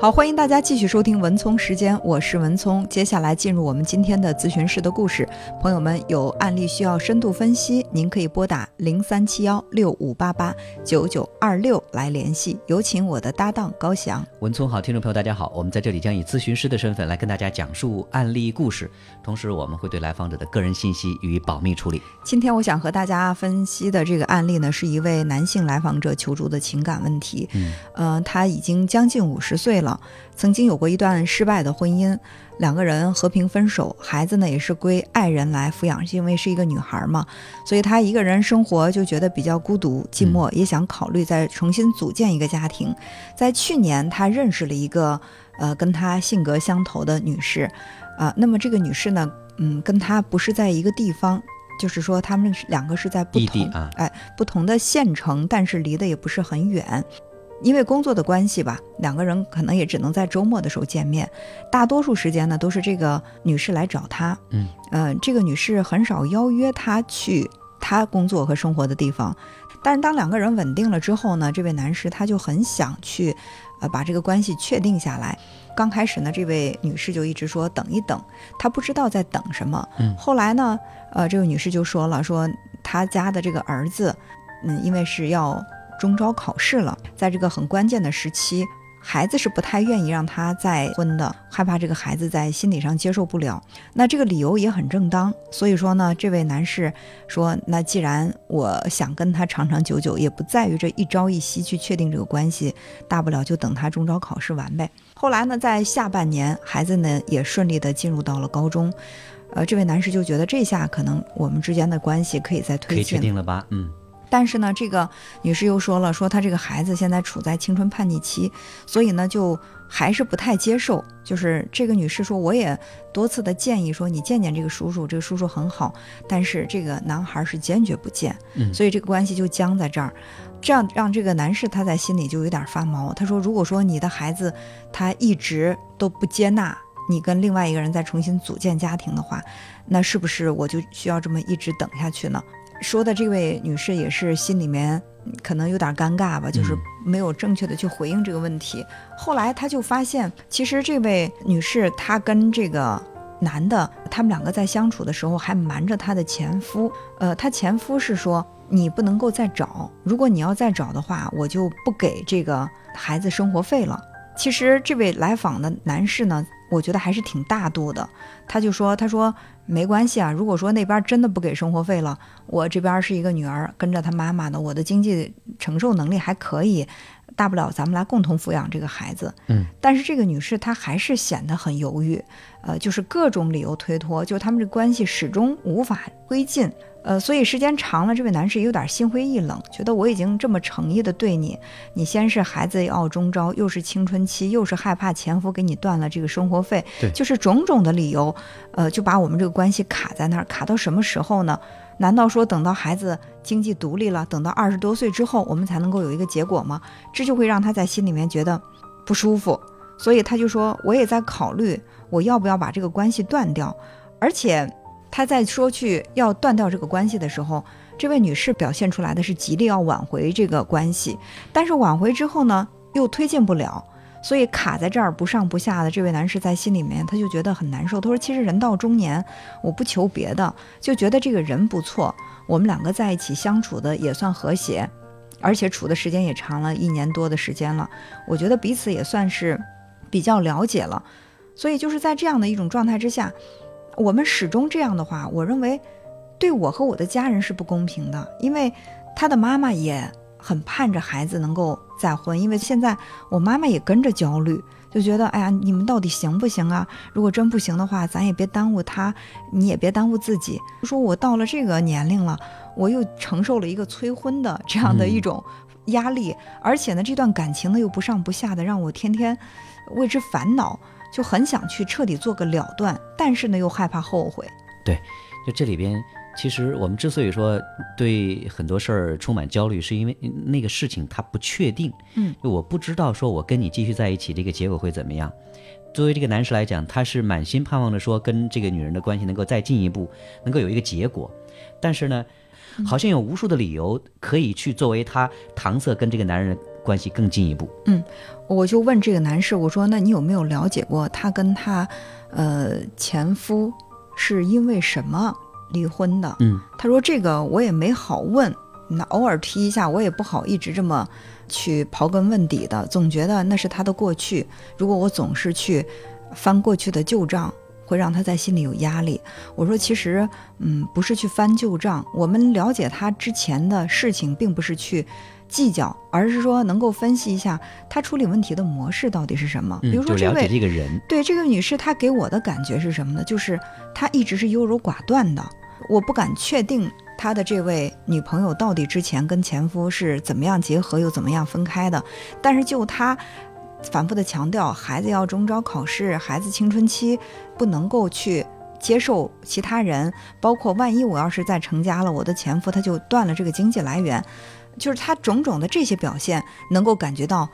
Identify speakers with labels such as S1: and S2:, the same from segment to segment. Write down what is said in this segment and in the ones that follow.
S1: 好，欢迎大家继续收听文聪时间，我是文聪。接下来进入我们今天的咨询室的故事。朋友们有案例需要深度分析，您可以拨打零三七幺六五八八九九二六来联系。有请我的搭档高翔。
S2: 文聪好，听众朋友大家好，我们在这里将以咨询师的身份来跟大家讲述案例故事，同时我们会对来访者的个人信息予以保密处理。
S1: 今天我想和大家分析的这个案例呢，是一位男性来访者求助的情感问题。
S2: 嗯，
S1: 呃，他已经将近五十岁了。曾经有过一段失败的婚姻，两个人和平分手，孩子呢也是归爱人来抚养，因为是一个女孩嘛，所以她一个人生活就觉得比较孤独寂寞，也想考虑再重新组建一个家庭。在去年，她认识了一个呃跟她性格相投的女士，啊，那么这个女士呢，嗯，跟她不是在一个地方，就是说他们两个是在不同
S2: 啊，
S1: 哎不同的县城，但是离得也不是很远。因为工作的关系吧，两个人可能也只能在周末的时候见面，大多数时间呢都是这个女士来找他，
S2: 嗯，
S1: 呃，这个女士很少邀约他去他工作和生活的地方，但是当两个人稳定了之后呢，这位男士他就很想去，呃，把这个关系确定下来。刚开始呢，这位女士就一直说等一等，她不知道在等什么。
S2: 嗯，
S1: 后来呢，呃，这位女士就说了，说她家的这个儿子，嗯，因为是要。中招考试了，在这个很关键的时期，孩子是不太愿意让他再婚的，害怕这个孩子在心理上接受不了。那这个理由也很正当，所以说呢，这位男士说，那既然我想跟他长长久久，也不在于这一朝一夕去确定这个关系，大不了就等他中招考试完呗。后来呢，在下半年，孩子呢也顺利的进入到了高中，呃，这位男士就觉得这下可能我们之间的关系可以再推进，可以
S2: 确定了吧？嗯。
S1: 但是呢，这个女士又说了，说她这个孩子现在处在青春叛逆期，所以呢，就还是不太接受。就是这个女士说，我也多次的建议说，你见见这个叔叔，这个叔叔很好。但是这个男孩是坚决不见，所以这个关系就僵在这儿。这样让这个男士他在心里就有点发毛。他说，如果说你的孩子他一直都不接纳你跟另外一个人再重新组建家庭的话，那是不是我就需要这么一直等下去呢？说的这位女士也是心里面可能有点尴尬吧，就是没有正确的去回应这个问题。后来她就发现，其实这位女士她跟这个男的，他们两个在相处的时候还瞒着她的前夫。呃，她前夫是说你不能够再找，如果你要再找的话，我就不给这个孩子生活费了。其实这位来访的男士呢。我觉得还是挺大度的，他就说：“他说没关系啊，如果说那边真的不给生活费了，我这边是一个女儿跟着她妈妈的，我的经济承受能力还可以，大不了咱们来共同抚养这个孩子。”
S2: 嗯，
S1: 但是这个女士她还是显得很犹豫，呃，就是各种理由推脱，就他们这关系始终无法推进。呃，所以时间长了，这位男士有点心灰意冷，觉得我已经这么诚意的对你，你先是孩子要中招，又是青春期，又是害怕前夫给你断了这个生活费，
S2: 对，
S1: 就是种种的理由，呃，就把我们这个关关系卡在那儿，卡到什么时候呢？难道说等到孩子经济独立了，等到二十多岁之后，我们才能够有一个结果吗？这就会让他在心里面觉得不舒服，所以他就说，我也在考虑，我要不要把这个关系断掉，而且。他在说去要断掉这个关系的时候，这位女士表现出来的是极力要挽回这个关系，但是挽回之后呢，又推进不了，所以卡在这儿不上不下的。这位男士在心里面他就觉得很难受。他说：“其实人到中年，我不求别的，就觉得这个人不错，我们两个在一起相处的也算和谐，而且处的时间也长了一年多的时间了，我觉得彼此也算是比较了解了。所以就是在这样的一种状态之下。”我们始终这样的话，我认为对我和我的家人是不公平的，因为他的妈妈也很盼着孩子能够再婚，因为现在我妈妈也跟着焦虑，就觉得哎呀，你们到底行不行啊？如果真不行的话，咱也别耽误他，你也别耽误自己。说我到了这个年龄了，我又承受了一个催婚的这样的一种压力，而且呢，这段感情呢又不上不下的，让我天天为之烦恼。就很想去彻底做个了断，但是呢又害怕后悔。
S2: 对，就这里边，其实我们之所以说对很多事儿充满焦虑，是因为那个事情它不确定。
S1: 嗯，
S2: 我不知道说我跟你继续在一起，这个结果会怎么样。作为这个男士来讲，他是满心盼望着说跟这个女人的关系能够再进一步，能够有一个结果。但是呢，好像有无数的理由可以去作为他搪塞跟这个男人关系更进一步。
S1: 嗯我就问这个男士，我说：“那你有没有了解过他跟他，呃，前夫是因为什么离婚的？”
S2: 嗯
S1: 他说：“这个我也没好问，那偶尔提一下，我也不好一直这么去刨根问底的，总觉得那是他的过去。如果我总是去翻过去的旧账，会让他在心里有压力。”我说：“其实，嗯，不是去翻旧账，我们了解他之前的事情，并不是去计较，而是说能够分析一下他处理问题的模式到底是什么。比
S2: 嗯，
S1: 如说这
S2: 就了解
S1: 位
S2: 这个人。
S1: 对这个女士，她给我的感觉是什么呢？就是她一直是优柔寡断的，我不敢确定她的这位女朋友到底之前跟前夫是怎么样结合，又怎么样分开的。但是就她反复的强调，孩子要中招考试，孩子青春期不能够去。接受其他人，包括万一我要是再成家了，我的前夫他就断了这个经济来源，就是他种种的这些表现，能够感觉到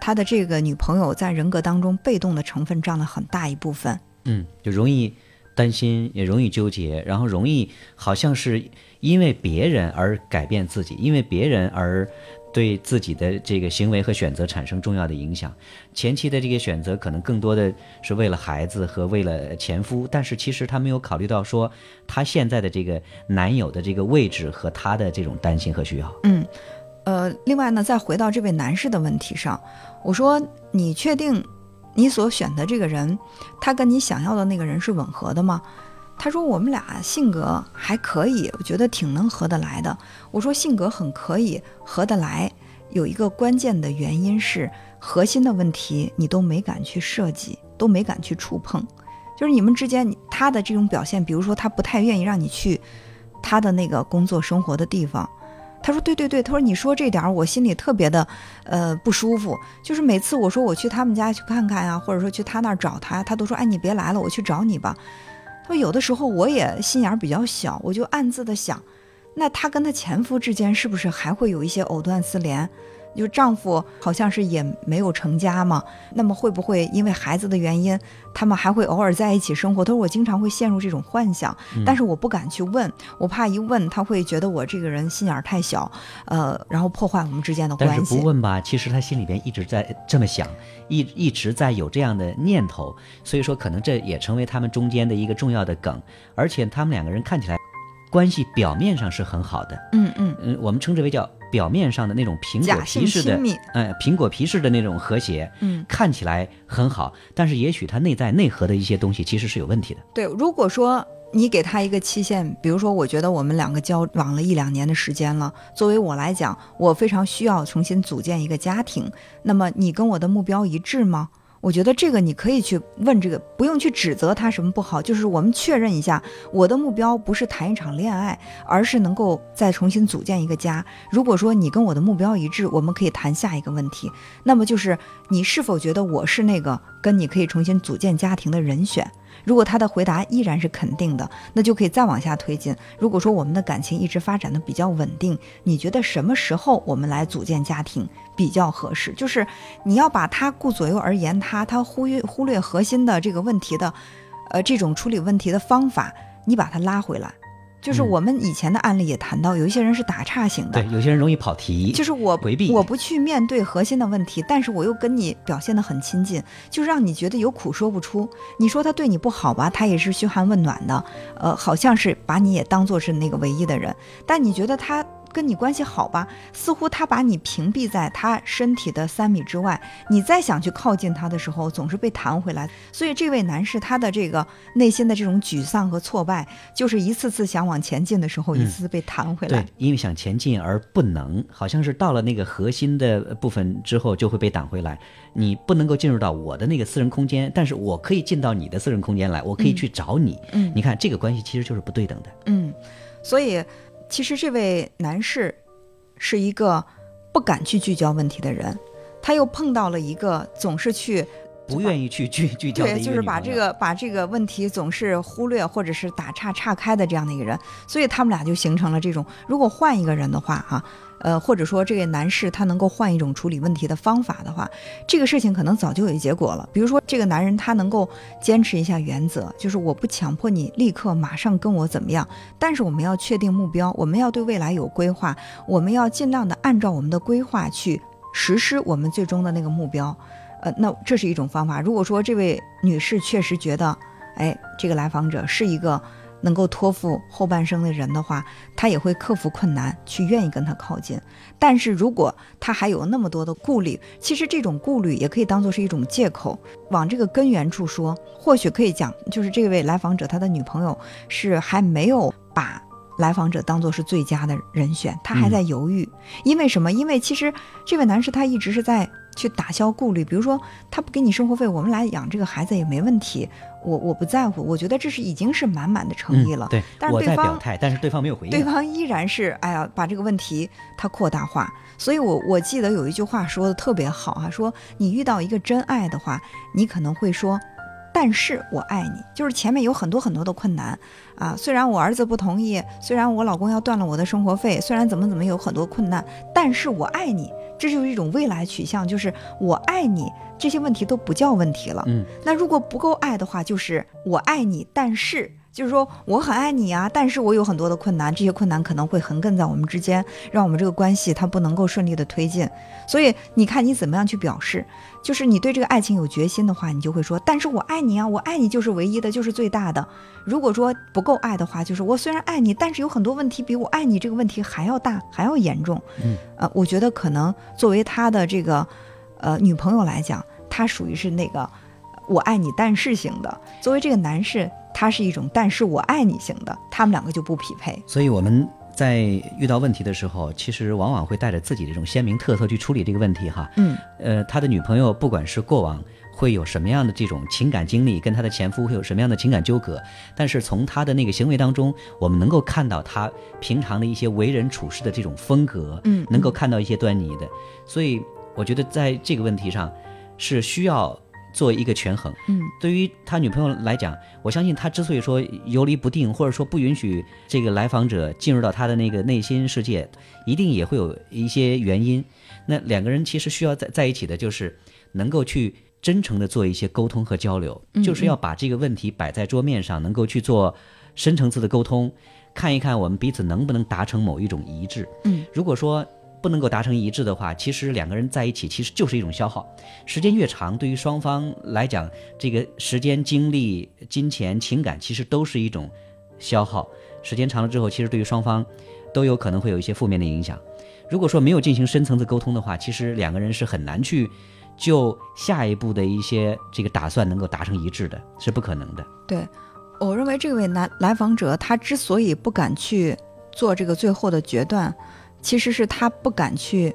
S1: 他的这个女朋友在人格当中被动的成分占了很大一部分。
S2: 嗯，就容易担心，也容易纠结，然后容易好像是因为别人而改变自己，因为别人而对自己的这个行为和选择产生重要的影响。前期的这个选择可能更多的是为了孩子和为了前夫，但是其实他没有考虑到说他现在的这个男友的这个位置和他的这种担心和需要。
S1: 嗯，呃，另外呢，再回到这位男士的问题上，我说你确定你所选的这个人，他跟你想要的那个人是吻合的吗？他说我们俩性格还可以，我觉得挺能合得来的。我说性格很可以合得来，有一个关键的原因是核心的问题你都没敢去设计，都没敢去触碰，就是你们之间他的这种表现，比如说他不太愿意让你去他的那个工作生活的地方。他说：“对对对，他说你说这点儿，我心里特别的，呃，不舒服。就是每次我说我去他们家去看看呀、或者说去他那儿找他，他都说：哎，你别来了，我去找你吧。有的时候我也心眼儿比较小，我就暗自的想，那她跟她前夫之间是不是还会有一些藕断丝连？就丈夫好像是也没有成家嘛，那么会不会因为孩子的原因，他们还会偶尔在一起生活？他说我经常会陷入这种幻想，但是我不敢去问，我怕一问他会觉得我这个人心眼儿太小，呃，然后破坏我们之间的关系但是。
S2: 不问吧，其实他心里边一直在这么想，一一直在有这样的念头，所以说可能这也成为他们中间的一个重要的梗，而且他们两个人看起来关系表面上是很好的，
S1: 嗯嗯，
S2: 嗯，我们称之为叫表面上的那种苹果皮式的呃，苹果皮似的那种和谐，
S1: 嗯，
S2: 看起来很好，但是也许它内在内核的一些东西其实是有问题的。
S1: 对。如果说你给他一个期限，比如说，我觉得我们两个交往了一两年的时间了，作为我来讲，我非常需要重新组建一个家庭。那么你跟我的目标一致吗？我觉得这个你可以去问这个，不用去指责他什么不好，就是我们确认一下，我的目标不是谈一场恋爱，而是能够再重新组建一个家。如果说你跟我的目标一致，我们可以谈下一个问题，那么就是你是否觉得我是那个跟你可以重新组建家庭的人选？如果他的回答依然是肯定的，那就可以再往下推进。如果说我们的感情一直发展的比较稳定，你觉得什么时候我们来组建家庭比较合适？就是你要把他顾左右而言他，他忽略忽略核心的这个问题的，呃，这种处理问题的方法，你把他拉回来。就是
S2: 嗯
S1: 我们以前的案例也谈到，有一些人是打岔型的，
S2: 对，有些人容易跑题，
S1: 就是我
S2: 回避
S1: 我不去面对核心的问题，但是我又跟你表现得很亲近，就让你觉得有苦说不出。你说他对你不好吧，他也是嘘寒问暖的，呃，好像是把你也当做是那个唯一的人。但你觉得他跟你关系好吧，似乎他把你屏蔽在他身体的三米之外，你再想去靠近他的时候，总是被弹回来。所以这位男士他的这个内心的这种沮丧和挫败，就是一次次想往前进的时候，一次次被弹回来。
S2: 对，因为想前进而不能，好像是到了那个核心的部分之后就会被挡回来。你不能够进入到我的那个私人空间，但是我可以进到你的私人空间来，我可以去找你。
S1: 嗯
S2: 你看这个关系其实就是不对等的。
S1: 嗯，所以其实这位男士是一个不敢去聚焦问题的人，他又碰到了一个总是去
S2: 不愿意去聚聚焦的
S1: 对，就是把这个把这个问题总是忽略或者是打岔岔开的这样的一个人，所以他们俩就形成了这种，如果换一个人的话啊，呃，或者说这个男士他能够换一种处理问题的方法的话，这个事情可能早就有结果了。比如说这个男人他能够坚持一下原则，就是我不强迫你立刻马上跟我怎么样，但是我们要确定目标，我们要对未来有规划，我们要尽量的按照我们的规划去实施我们最终的那个目标。呃，那这是一种方法。如果说这位女士确实觉得，哎，这个来访者是一个能够托付后半生的人的话，他也会克服困难去愿意跟他靠近。但是如果他还有那么多的顾虑，其实这种顾虑也可以当做是一种借口，往这个根源处说，或许可以讲，就是这位来访者他的女朋友是还没有把。来访者当做是最佳的人选，他还在犹豫，因为什么？因为其实这位男士他一直是在去打消顾虑，比如说他不给你生活费，我们来养这个孩子也没问题，我我不在乎，我觉得这是已经是满满的诚意了。
S2: 对，
S1: 但是对方
S2: 但是对方没有回应，
S1: 对方依然是哎呀把这个问题他扩大化。所以我我记得有一句话说的特别好啊，说你遇到一个真爱的话，你可能会说。但是我爱你，就是前面有很多很多的困难，啊，虽然我儿子不同意，虽然我老公要断了我的生活费，虽然怎么怎么有很多困难，但是我爱你，这就是一种未来取向，就是我爱你，这些问题都不叫问题了。
S2: 嗯，
S1: 那如果不够爱的话，就是我爱你，但是。就是说我很爱你啊，但是我有很多的困难，这些困难可能会横亘在我们之间，让我们这个关系它不能够顺利的推进。所以你看你怎么样去表示，就是你对这个爱情有决心的话，你就会说，但是我爱你啊，我爱你就是唯一的，就是最大的。如果说不够爱的话，就是我虽然爱你，但是有很多问题比我爱你这个问题还要大，还要严重。
S2: 嗯，
S1: 呃，我觉得可能作为他的这个呃女朋友来讲，他属于是那个我爱你但是型的。作为这个男士。他是一种，但是我爱你型的，他们两个就不匹配。
S2: 所以我们在遇到问题的时候，其实往往会带着自己的这种鲜明特色去处理这个问题哈。
S1: 嗯，
S2: 呃，他的女朋友不管是过往会有什么样的这种情感经历，跟他的前夫会有什么样的情感纠葛，但是从他的那个行为当中，我们能够看到他平常的一些为人处事的这种风格，
S1: 嗯，
S2: 能够看到一些端倪的。所以我觉得在这个问题上是需要。做一个权衡，
S1: 嗯，
S2: 对于他女朋友来讲，我相信他之所以说游离不定，或者说不允许这个来访者进入到他的那个内心世界，一定也会有一些原因。那两个人其实需要在在一起的，就是能够去真诚的做一些沟通和交流，就是要把这个问题摆在桌面上，能够去做深层次的沟通，看一看我们彼此能不能达成某一种一致。
S1: 嗯，
S2: 如果说。不能够达成一致的话，其实两个人在一起其实就是一种消耗，时间越长，对于双方来讲，这个时间、精力、金钱、情感其实都是一种消耗。时间长了之后，其实对于双方都有可能会有一些负面的影响。如果说没有进行深层次沟通的话，其实两个人是很难去就下一步的一些这个打算能够达成一致的，是不可能的。
S1: 对，我认为这位男来访者他之所以不敢去做这个最后的决断。其实是他不敢去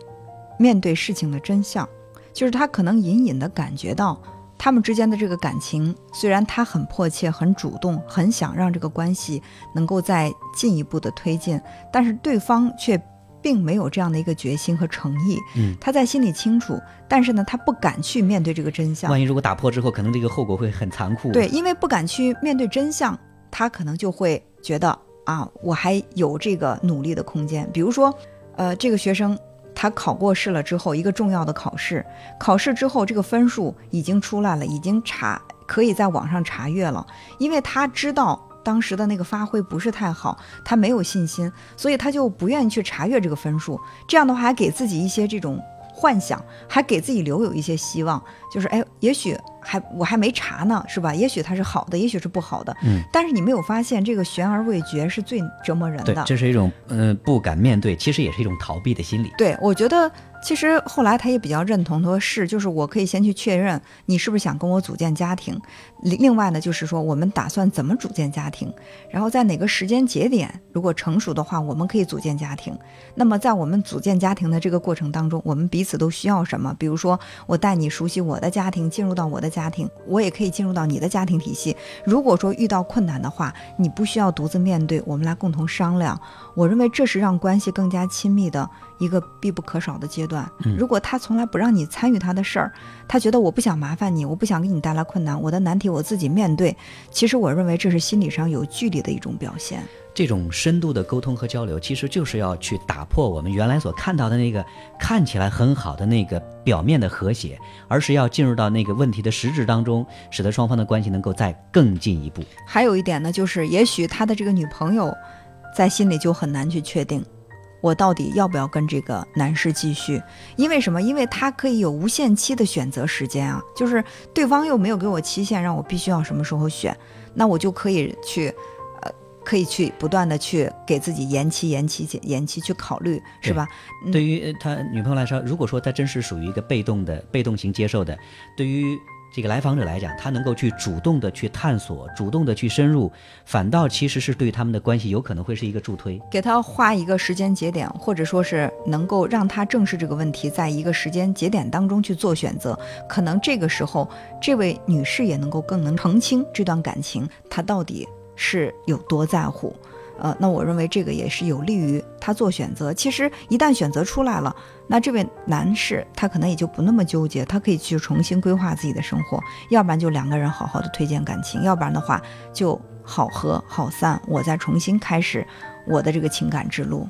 S1: 面对事情的真相，就是他可能隐隐的感觉到他们之间的这个感情，虽然他很迫切、很主动、很想让这个关系能够再进一步的推进，但是对方却并没有这样的一个决心和诚意。
S2: 嗯，
S1: 他在心里清楚，但是呢，他不敢去面对这个真相。
S2: 万一如果打破之后，可能这个后果会很残酷。
S1: 对，因为不敢去面对真相，他可能就会觉得啊，我还有这个努力的空间，比如说。呃，这个学生他考过试了之后，一个重要的考试，考试之后这个分数已经出来了，已经查可以在网上查阅了。因为他知道当时的那个发挥不是太好，他没有信心，所以他就不愿意去查阅这个分数。这样的话，还给自己一些这种幻想，还给自己留有一些希望，就是哎，也许。还我还没查呢，是吧？也许它是好的，也许是不好的。
S2: 嗯，
S1: 但是你没有发现这个悬而未决是最折磨人的。
S2: 对，这是一种嗯不敢面对，其实也是一种逃避的心理。
S1: 对，我觉得其实后来他也比较认同，他说是，就是我可以先去确认你是不是想跟我组建家庭。另另外呢，就是说我们打算怎么组建家庭，然后在哪个时间节点，如果成熟的话，我们可以组建家庭。那么在我们组建家庭的这个过程当中，我们彼此都需要什么？比如说我带你熟悉我的家庭，进入到我的。家庭，我也可以进入到你的家庭体系。如果说遇到困难的话，你不需要独自面对，我们来共同商量。我认为这是让关系更加亲密的一个必不可少的阶段。如果他从来不让你参与他的事儿，他觉得我不想麻烦你，我不想给你带来困难，我的难题我自己面对。其实我认为这是心理上有距离的一种表现。
S2: 这种深度的沟通和交流，其实就是要去打破我们原来所看到的那个看起来很好的那个表面的和谐，而是要进入到那个问题的实质当中，使得双方的关系能够再更进一步。
S1: 还有一点呢，就是也许他的这个女朋友，在心里就很难去确定，我到底要不要跟这个男士继续？因为什么？因为他可以有无限期的选择时间啊，就是对方又没有给我期限，让我必须要什么时候选，那我就可以去，可以去不断的去给自己延期、延期、延期去考虑，是吧？嗯
S2: 对于呃他女朋友来说，如果说他真是属于一个被动的、被动型接受的，对于这个来访者来讲，他能够去主动的去探索、主动的去深入，反倒其实是对他们的关系有可能会是一个助推。
S1: 给他画一个时间节点，或者说是能够让他正视这个问题，在一个时间节点当中去做选择，可能这个时候，这位女士也能够更能澄清这段感情，她到底是有多在乎。呃，那我认为这个也是有利于他做选择。其实一旦选择出来了，那这位男士他可能也就不那么纠结，他可以去重新规划自己的生活，要不然就两个人好好的推荐感情，要不然的话就好合好散，我再重新开始我的这个情感之路。